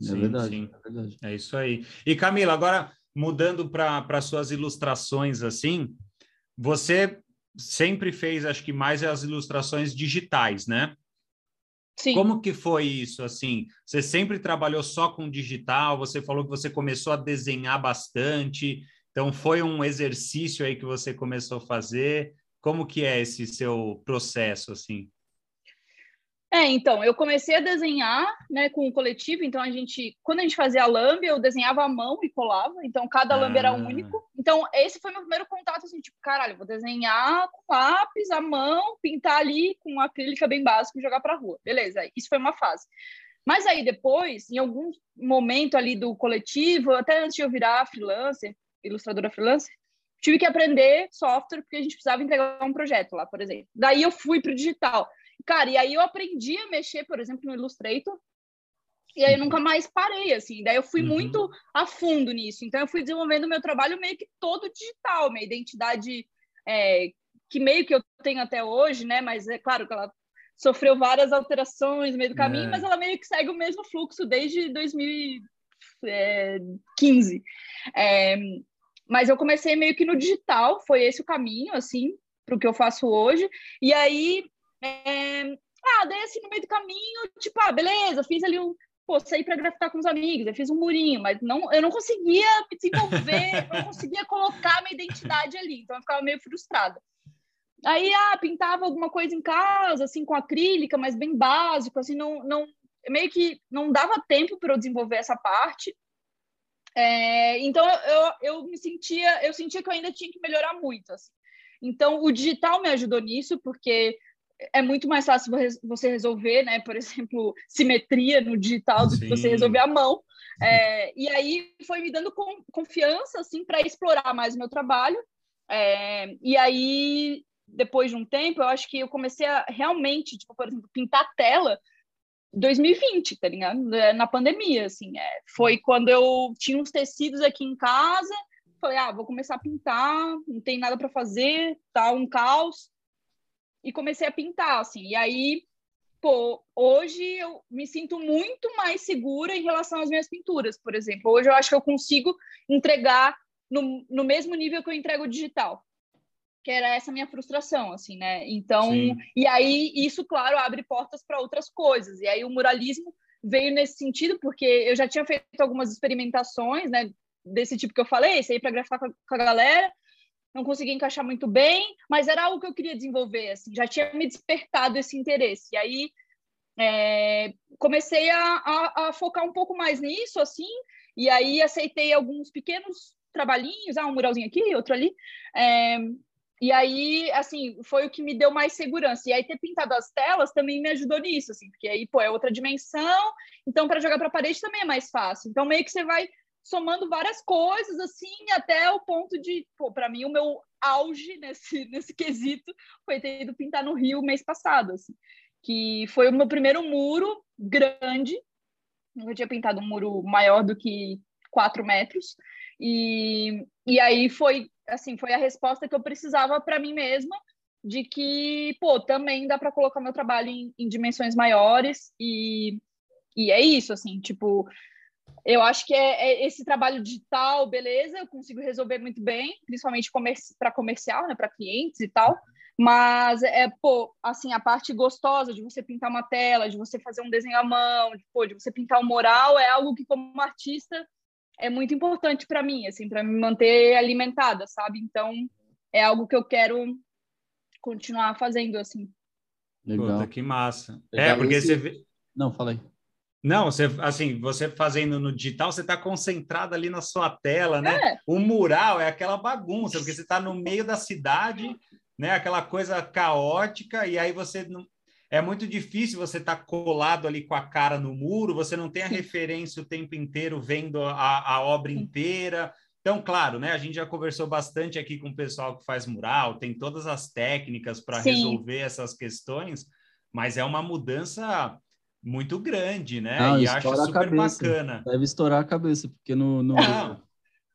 É sim, verdade, sim. é verdade. É isso aí. E Camila, agora mudando para suas ilustrações assim, você sempre fez, acho que mais as ilustrações digitais, né? Sim. Como que foi isso assim? Você sempre trabalhou só com digital? Você falou que você começou a desenhar bastante. Então foi um exercício aí que você começou a fazer. Como que é esse seu processo assim? É, então, eu comecei a desenhar, né, com o coletivo, então a gente, quando a gente fazia a lambe, eu desenhava à mão e colava, então cada ah. lambe era único. Então, esse foi meu primeiro contato, assim, tipo, caralho, vou desenhar com lápis, à mão, pintar ali com acrílica bem básico e jogar pra rua. Beleza, isso foi uma fase. Mas aí depois, em algum momento ali do coletivo, até antes de eu virar freelancer, ilustradora freelancer, tive que aprender software porque a gente precisava entregar um projeto lá, por exemplo. Daí eu fui pro digital. Cara, e aí eu aprendi a mexer, por exemplo, no Illustrator, e aí eu nunca mais parei, assim. Daí eu fui uhum. muito a fundo nisso. Então eu fui desenvolvendo meu trabalho meio que todo digital, minha identidade é, que meio que eu tenho até hoje, né? Mas é claro que ela sofreu várias alterações no meio do caminho, é. mas ela meio que segue o mesmo fluxo desde 2015. É, mas eu comecei meio que no digital, foi esse o caminho, assim, para o que eu faço hoje. E aí é... Ah, daí assim, no meio do caminho, tipo, ah, beleza, fiz ali um. Pô, saí para grafitar com os amigos, eu fiz um murinho, mas não, eu não conseguia me desenvolver, não conseguia colocar minha identidade ali, então eu ficava meio frustrada. Aí, ah, pintava alguma coisa em casa, assim, com acrílica, mas bem básico, assim, não, não meio que não dava tempo para eu desenvolver essa parte. É, então eu, eu me sentia, eu sentia que eu ainda tinha que melhorar muito. Assim. Então o digital me ajudou nisso, porque é muito mais fácil você resolver, né? Por exemplo, simetria no digital do Sim. que você resolver à mão. É, e aí foi me dando confiança, assim, para explorar mais o meu trabalho. É, e aí, depois de um tempo, eu acho que eu comecei a realmente, tipo, por exemplo, pintar tela 2020, tá ligado? É, na pandemia, assim. É, foi quando eu tinha uns tecidos aqui em casa, falei, ah, vou começar a pintar, não tem nada para fazer, tá um caos e comecei a pintar, assim. E aí, pô, hoje eu me sinto muito mais segura em relação às minhas pinturas, por exemplo. Hoje eu acho que eu consigo entregar no, no mesmo nível que eu entrego digital. Que era essa minha frustração, assim, né? Então, Sim. e aí isso, claro, abre portas para outras coisas. E aí o muralismo veio nesse sentido, porque eu já tinha feito algumas experimentações, né? Desse tipo que eu falei, saí para graficar com a galera, não conseguia encaixar muito bem, mas era algo que eu queria desenvolver, assim, já tinha me despertado esse interesse. E aí é, comecei a, a, a, focar um pouco mais nisso, assim, e aí aceitei alguns pequenos trabalhinhos, ah, um muralzinho aqui, outro ali, é, e aí, assim, foi o que me deu mais segurança. E aí, ter pintado as telas também me ajudou nisso, assim, porque aí, pô, é outra dimensão, então para jogar para a parede também é mais fácil. Então, meio que você vai somando várias coisas, assim, até o ponto de, pô, para mim, o meu auge nesse, nesse quesito foi ter ido pintar no Rio mês passado, assim, que foi o meu primeiro muro grande. Eu tinha pintado um muro maior do que quatro metros. E, e aí foi assim, foi a resposta que eu precisava para mim mesma de que, pô, também dá para colocar meu trabalho em, em, dimensões maiores e, e é isso, assim, tipo, eu acho que é, é esse trabalho digital, beleza, eu consigo resolver muito bem, principalmente comerci para comercial, né, para clientes e tal, mas é, pô, assim, a parte gostosa de você pintar uma tela, de você fazer um desenho à mão, de, pô, de você pintar um mural, é algo que como artista é muito importante para mim, assim, para me manter alimentada, sabe? Então, é algo que eu quero continuar fazendo, assim. Legal. Puta, que massa. É, Legal. É, porque Esse... você vê... Não, falei. Não, você, assim, você fazendo no digital, você está concentrado ali na sua tela, né? É. O mural é aquela bagunça, porque você está no meio da cidade, né? Aquela coisa caótica, e aí você não, é muito difícil você estar tá colado ali com a cara no muro, você não tem a referência o tempo inteiro vendo a, a obra inteira. Então, claro, né? A gente já conversou bastante aqui com o pessoal que faz mural, tem todas as técnicas para resolver essas questões, mas é uma mudança muito grande, né? Não, e acho super bacana. Deve estourar a cabeça, porque no, no,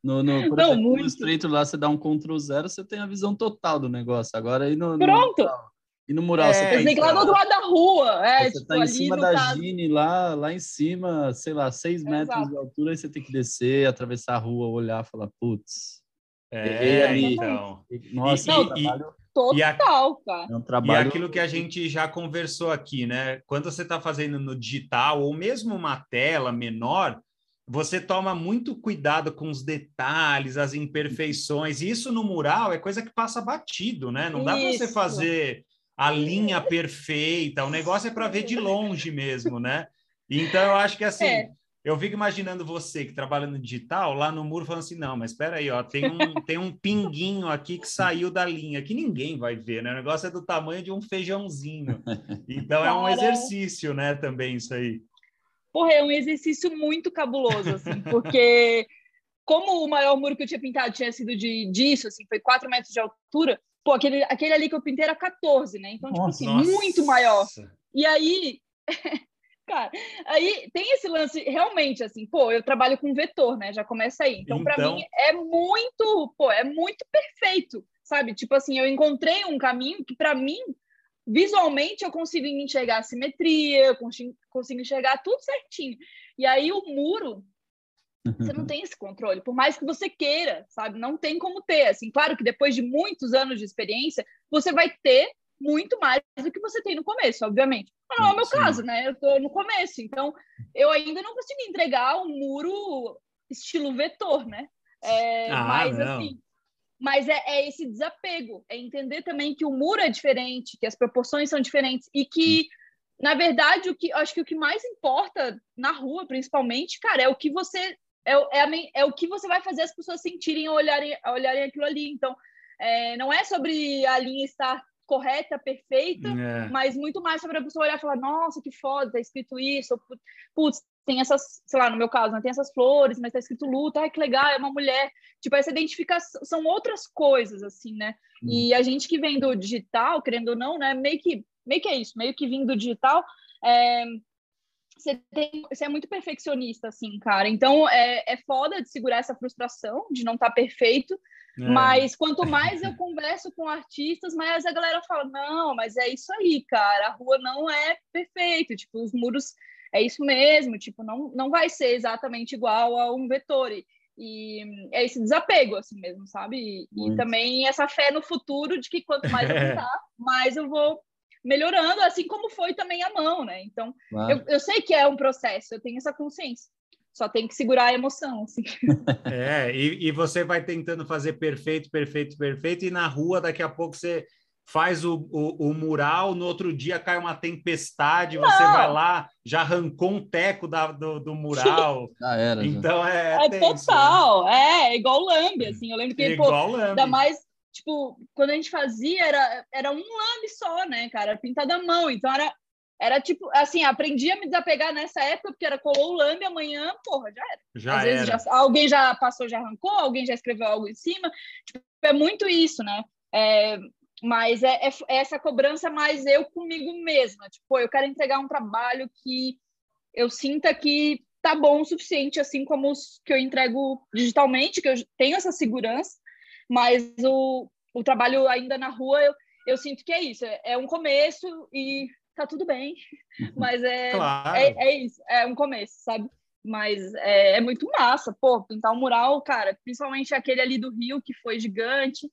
no, no, por não, exemplo, no Illustrator lá você dá um Ctrl zero, você tem a visão total do negócio. Agora aí no. Pronto! No, e no mural é, você tem que... lá do outro lado da rua. É, você está tipo, em cima da caso... Gine, lá, lá em cima, sei lá, seis metros Exato. de altura, aí você tem que descer, atravessar a rua, olhar, falar, putz. É, ali. então. Nossa, e, é um trabalho... Total, e a... cara. É um trabalho... E aquilo que a gente já conversou aqui, né? Quando você está fazendo no digital, ou mesmo uma tela menor, você toma muito cuidado com os detalhes, as imperfeições. Isso no mural é coisa que passa batido, né? Não dá para você fazer a linha perfeita, o negócio é para ver de longe mesmo, né? Então eu acho que assim, é. Eu fico imaginando você que trabalha no digital, lá no muro, falando assim: não, mas espera aí, ó, tem um, tem um pinguinho aqui que saiu da linha, que ninguém vai ver, né? O negócio é do tamanho de um feijãozinho. Então é um exercício, né, também isso aí. Porra, é um exercício muito cabuloso, assim, porque como o maior muro que eu tinha pintado tinha sido de disso, assim, foi 4 metros de altura, Pô, aquele, aquele ali que eu pintei era 14, né? Então, tipo assim, nossa. muito maior. E aí, cara, aí tem esse lance realmente assim, pô, eu trabalho com vetor, né? Já começa aí. Então, então... para mim é muito, pô, é muito perfeito, sabe? Tipo assim, eu encontrei um caminho que para mim visualmente eu consigo enxergar a simetria, eu consigo, consigo enxergar tudo certinho. E aí o muro você não tem esse controle, por mais que você queira, sabe? Não tem como ter. Assim, claro que depois de muitos anos de experiência, você vai ter muito mais do que você tem no começo, obviamente. Mas não é o meu Sim. caso, né? Eu tô no começo, então eu ainda não consigo entregar um muro estilo vetor, né? É, ah, mas não. assim, mas é, é, esse desapego, é entender também que o muro é diferente, que as proporções são diferentes e que na verdade, o que acho que o que mais importa na rua, principalmente, cara, é o que você é, é, é, o que você vai fazer as pessoas sentirem ou olharem, olharem aquilo ali. Então, é, não é sobre a linha estar correta, perfeita, é. mas muito mais sobre a pessoa olhar e falar, nossa, que foda, tá escrito isso, putz, tem essas, sei lá, no meu caso, né, tem essas flores, mas tá escrito luta, ai, que legal, é uma mulher. Tipo, essa identificação, são outras coisas, assim, né? Hum. E a gente que vem do digital, querendo ou não, né, meio que, meio que é isso, meio que vindo do digital, é, você, tem, você é muito perfeccionista, assim, cara. Então é, é foda de segurar essa frustração de não estar tá perfeito. É. Mas quanto mais eu converso com artistas, mais a galera fala: não, mas é isso aí, cara. A rua não é perfeita. Tipo, os muros é isso mesmo. Tipo, não, não vai ser exatamente igual a um vetor. E é esse desapego, assim mesmo, sabe? E, e também essa fé no futuro de que quanto mais eu tentar, mais eu vou melhorando, assim como foi também a mão, né? Então, claro. eu, eu sei que é um processo, eu tenho essa consciência. Só tem que segurar a emoção, assim. É, e, e você vai tentando fazer perfeito, perfeito, perfeito, e na rua daqui a pouco você faz o, o, o, mural, no outro dia cai uma tempestade, Não. você vai lá, já arrancou um teco da, do, do mural. Já era. Então é. É, tenso, total, né? é, igual lambe, assim. Eu lembro que, é pô, ainda mais tipo, quando a gente fazia, era, era um lambe só, né, cara? Pintado à mão. Então era, era tipo, assim, aprendi a me desapegar nessa época, porque era colou o lambe amanhã, porra, já era. Já Às era. vezes já, alguém já passou, já arrancou, alguém já escreveu algo em cima. Tipo, é muito isso, né? É, mas é, é, é, essa cobrança mais eu comigo mesma. Tipo, eu quero entregar um trabalho que eu sinta que tá bom o suficiente, assim como os que eu entrego digitalmente, que eu tenho essa segurança, mas o, o trabalho ainda na rua, eu, eu sinto que é isso, é, é um começo e tá tudo bem, mas é, claro. é, é, isso, é um começo, sabe? Mas é, é, muito massa, pô, pintar um mural, cara, principalmente aquele ali do Rio, que foi gigante,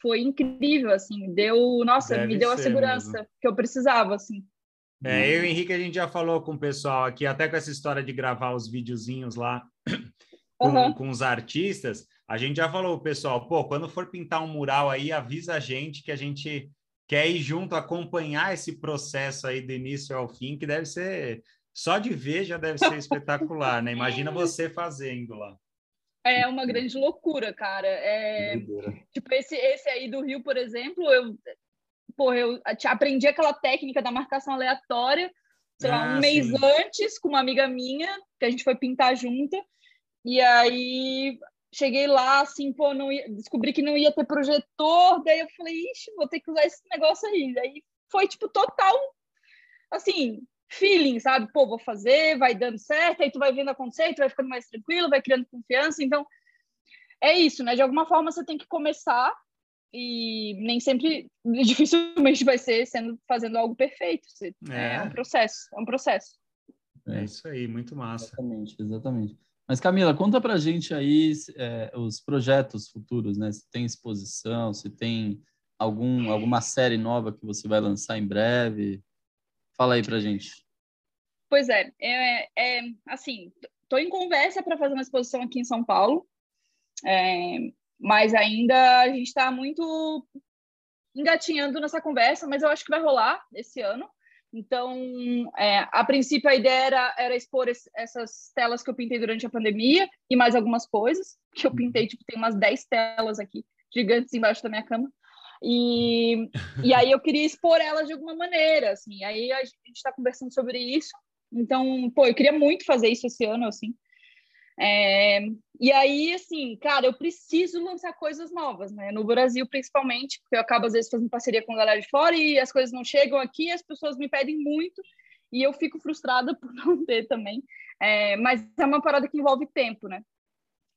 foi incrível, assim, deu, nossa, Deve me deu a segurança mesmo. que eu precisava, assim. É, eu e o Henrique, a gente já falou com o pessoal aqui, até com essa história de gravar os videozinhos lá com, uhum. com os artistas, a gente já falou, pessoal, pô, quando for pintar um mural aí, avisa a gente que a gente quer ir junto, acompanhar esse processo aí do início ao fim, que deve ser, só de ver já deve ser espetacular, né? Imagina você fazendo lá. É uma grande loucura, cara. É, tipo, esse, esse aí do Rio, por exemplo, eu, porra, eu aprendi aquela técnica da marcação aleatória, sei ah, lá, um sim. mês antes, com uma amiga minha, que a gente foi pintar junta. E aí cheguei lá, assim, pô, não ia, descobri que não ia ter projetor, daí eu falei, ixi, vou ter que usar esse negócio aí. Daí foi, tipo, total, assim, feeling, sabe? Pô, vou fazer, vai dando certo, aí tu vai vendo acontecer, tu vai ficando mais tranquilo, vai criando confiança. Então, é isso, né? De alguma forma você tem que começar e nem sempre, dificilmente vai ser sendo fazendo algo perfeito. É, é um processo, é um processo. É isso aí, muito massa. Exatamente, exatamente. Mas Camila, conta pra gente aí é, os projetos futuros, né? Se tem exposição, se tem algum, alguma série nova que você vai lançar em breve. Fala aí pra gente. Pois é, é, é assim, estou em conversa para fazer uma exposição aqui em São Paulo, é, mas ainda a gente está muito engatinhando nessa conversa, mas eu acho que vai rolar esse ano. Então, é, a princípio, a ideia era, era expor esse, essas telas que eu pintei durante a pandemia e mais algumas coisas, que eu pintei, tipo, tem umas 10 telas aqui, gigantes embaixo da minha cama. E, e aí eu queria expor elas de alguma maneira, assim. Aí a gente está conversando sobre isso. Então, pô, eu queria muito fazer isso esse ano, assim. É, e aí, assim, cara, eu preciso lançar coisas novas, né? No Brasil, principalmente, porque eu acabo, às vezes, fazendo parceria com a galera de fora e as coisas não chegam aqui, as pessoas me pedem muito e eu fico frustrada por não ter também. É, mas é uma parada que envolve tempo, né?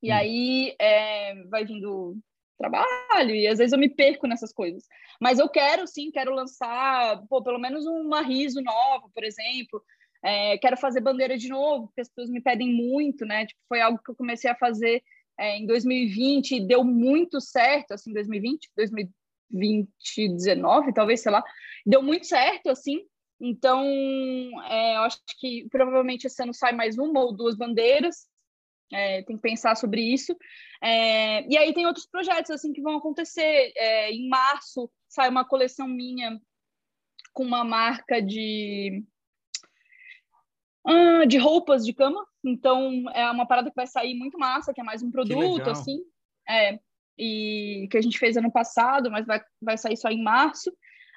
E hum. aí é, vai vindo trabalho e às vezes eu me perco nessas coisas. Mas eu quero, sim, quero lançar, pô, pelo menos uma riso nova, por exemplo. É, quero fazer bandeira de novo, porque as pessoas me pedem muito, né? Tipo, foi algo que eu comecei a fazer é, em 2020 e deu muito certo, assim, 2020, 2020, 19, talvez, sei lá, deu muito certo, assim. Então, é, eu acho que provavelmente esse ano sai mais uma ou duas bandeiras. É, tem que pensar sobre isso. É, e aí tem outros projetos assim que vão acontecer. É, em março sai uma coleção minha com uma marca de uh, de roupas de cama. Então, é uma parada que vai sair muito massa, que é mais um produto, assim. É, e que a gente fez ano passado, mas vai, vai sair só em março.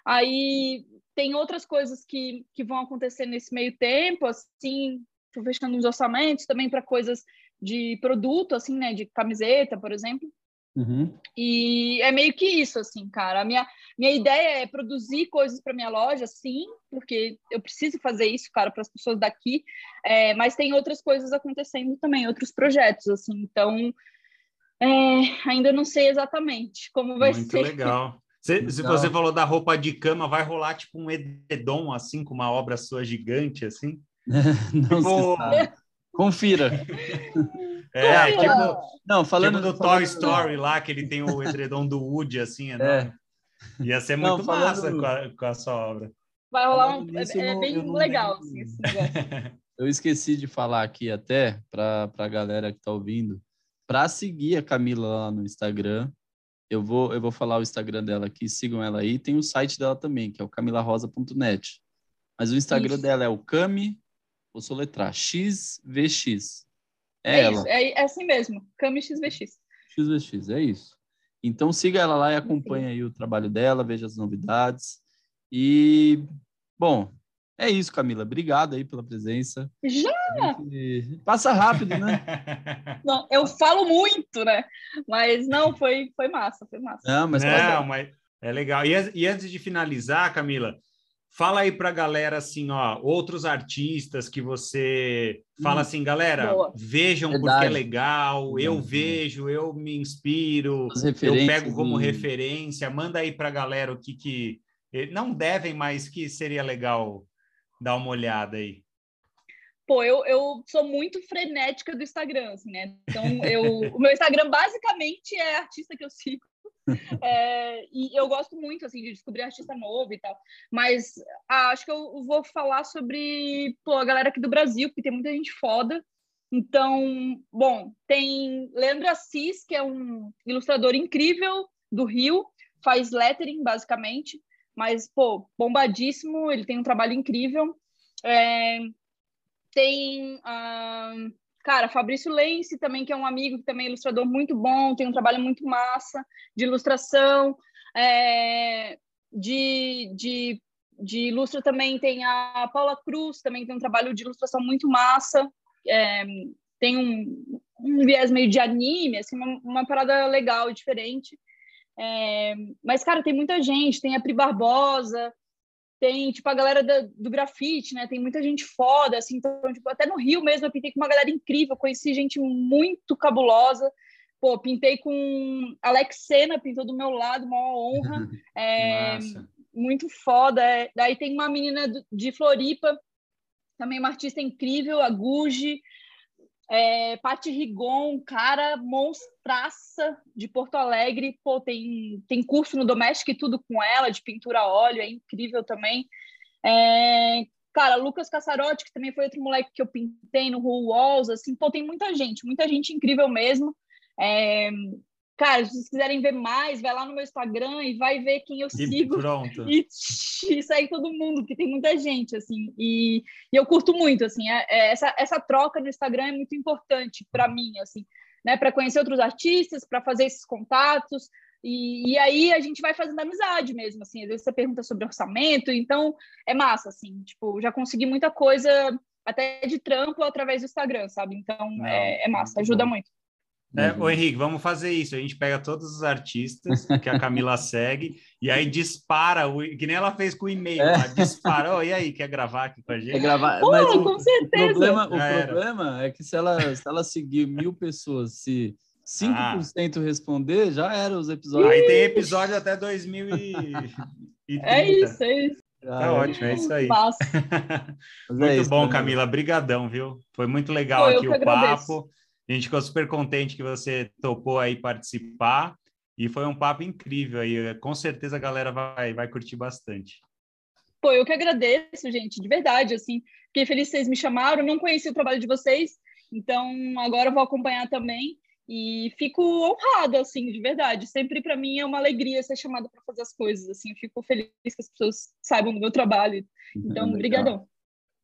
Aí tem outras coisas que, que vão acontecer nesse meio tempo, assim, tô fechando os orçamentos também para coisas de produto, assim, né, de camiseta, por exemplo. Uhum. E é meio que isso, assim, cara. A minha, minha ideia é produzir coisas para minha loja, sim, porque eu preciso fazer isso, cara, para as pessoas daqui. É, mas tem outras coisas acontecendo também, outros projetos, assim. Então, é, ainda não sei exatamente como vai Muito ser. Muito legal. Se, se, você falou da roupa de cama, vai rolar tipo um edredom, assim, com uma obra sua gigante, assim? não tipo... Confira. É, tipo, não, falando tipo do falando, Toy Story lá, que ele tem o edredom do Woody, assim, é. Ia ser muito não, falando, massa com a, com a, sua obra. Vai rolar um. Nisso, é, é bem legal, assim, Eu esqueci de falar aqui até para a galera que está ouvindo, para seguir a Camila lá no Instagram. Eu vou, eu vou falar o Instagram dela aqui, sigam ela aí. Tem o site dela também, que é o camilarosa.net. Mas o Instagram Isso. dela é o Cami, vou soletrar, XVX. É, é ela. Isso, é, é assim mesmo, Cami XVX. XVX, é isso. Então siga ela lá e acompanhe aí o trabalho dela, veja as novidades. E, bom, é isso, Camila. Obrigado aí pela presença. Já! Passa rápido, né? Não, eu falo muito, né? Mas não, foi, foi massa, foi massa. Não, mas, não, mas é legal. E, e antes de finalizar, Camila, Fala aí para a galera assim, ó, outros artistas que você fala hum, assim, galera, boa. vejam Verdade. porque é legal, eu vejo, eu me inspiro, eu pego como e... referência, manda aí para a galera o que que eh, não devem, mas que seria legal dar uma olhada aí. Pô, eu, eu sou muito frenética do Instagram, assim, né? Então, eu, o meu Instagram basicamente é artista que eu sigo. É, e eu gosto muito assim de descobrir artista novo e tal, mas ah, acho que eu vou falar sobre pô, a galera aqui do Brasil, porque tem muita gente foda. Então, bom, tem Leandro Assis, que é um ilustrador incrível do Rio, faz lettering basicamente, mas pô, bombadíssimo, ele tem um trabalho incrível. É, tem ah, Cara, Fabrício Lense também, que é um amigo que também é ilustrador muito bom, tem um trabalho muito massa de ilustração. É, de, de, de ilustra também tem a Paula Cruz, também tem um trabalho de ilustração muito massa. É, tem um, um viés meio de anime, assim, uma, uma parada legal e diferente. É, mas, cara, tem muita gente, tem a Pri Barbosa, tem, tipo, a galera da, do grafite, né? Tem muita gente foda, assim. Então, tipo, até no Rio mesmo eu pintei com uma galera incrível. Conheci gente muito cabulosa. Pô, pintei com Alex Sena, pintou do meu lado, uma honra. É, muito foda. É. Daí tem uma menina de Floripa, também uma artista incrível, a Guji. É, Rigon, cara monstraça de Porto Alegre. Pô, tem, tem curso no Doméstico e tudo com ela, de pintura a óleo, é incrível também. É, cara, Lucas Cassarotti, que também foi outro moleque que eu pintei no Who Walls, assim, pô, tem muita gente, muita gente incrível mesmo. É, Cara, se vocês quiserem ver mais, vai lá no meu Instagram e vai ver quem eu e sigo. Pronto. E, e segue todo mundo, porque tem muita gente, assim. E, e eu curto muito, assim. É, é, essa, essa troca no Instagram é muito importante para mim, assim. Né, para conhecer outros artistas, para fazer esses contatos. E, e, aí a gente vai fazendo amizade mesmo, assim. Às vezes você pergunta sobre orçamento, então é massa, assim. Tipo, já consegui muita coisa até de trampo através do Instagram, sabe? Então Não, é, é massa, ajuda bom. muito. É, uhum. Ô Henrique, vamos fazer isso. A gente pega todos os artistas que a Camila segue e aí dispara, o, que nem ela fez com o e-mail. É. Dispara, oh, e aí, quer gravar aqui com a gente? Quer gravar, Pô, mas com o, certeza. O problema, o problema é que se ela, se ela seguir mil pessoas, se 5% ah. responder, já era os episódios. Aí tem episódio até 2030. É isso, é isso. Tá ah, ótimo, é isso aí. muito é isso, bom, Camila. Brigadão, viu? Foi muito legal Pô, aqui o agradeço. A gente ficou super contente que você topou aí participar e foi um papo incrível aí. Com certeza a galera vai, vai curtir bastante. Pô, eu que agradeço, gente, de verdade, assim. Fiquei feliz que vocês me chamaram, não conheci o trabalho de vocês, então agora eu vou acompanhar também e fico honrada, assim, de verdade. Sempre para mim é uma alegria ser chamada para fazer as coisas, assim. Eu fico feliz que as pessoas saibam do meu trabalho. Então, obrigadão.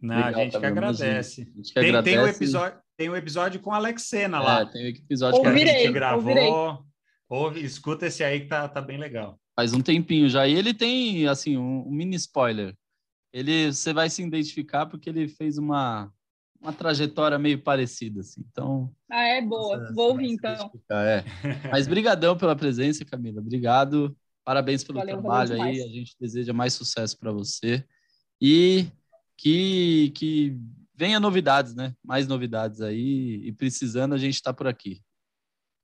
Não, a gente que agradece. Gente que tem, agradece. Tem, um episódio, tem um episódio com a Alexena lá. É, tem um episódio ouvirei, que a gente gravou. Ouve, escuta esse aí que tá, tá bem legal. Faz um tempinho já. E ele tem, assim, um, um mini spoiler. Ele, você vai se identificar porque ele fez uma, uma trajetória meio parecida, assim. Então... Ah, é boa. Você, Vou ouvir, então. É. Mas brigadão pela presença, Camila. Obrigado. Parabéns pelo valeu, trabalho valeu aí. A gente deseja mais sucesso para você. E que, que venha novidades, né? Mais novidades aí. E precisando, a gente está por aqui.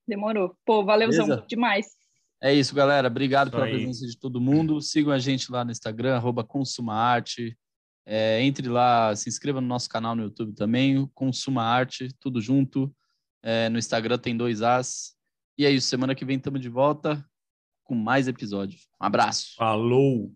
Demorou. Pô, valeuzão demais. É isso, galera. Obrigado isso pela aí. presença de todo mundo. Sigam a gente lá no Instagram, arroba Consumaarte. É, entre lá, se inscreva no nosso canal no YouTube também, Consuma Arte, tudo junto. É, no Instagram tem dois As. E é isso, semana que vem estamos de volta com mais episódio. Um abraço. Falou!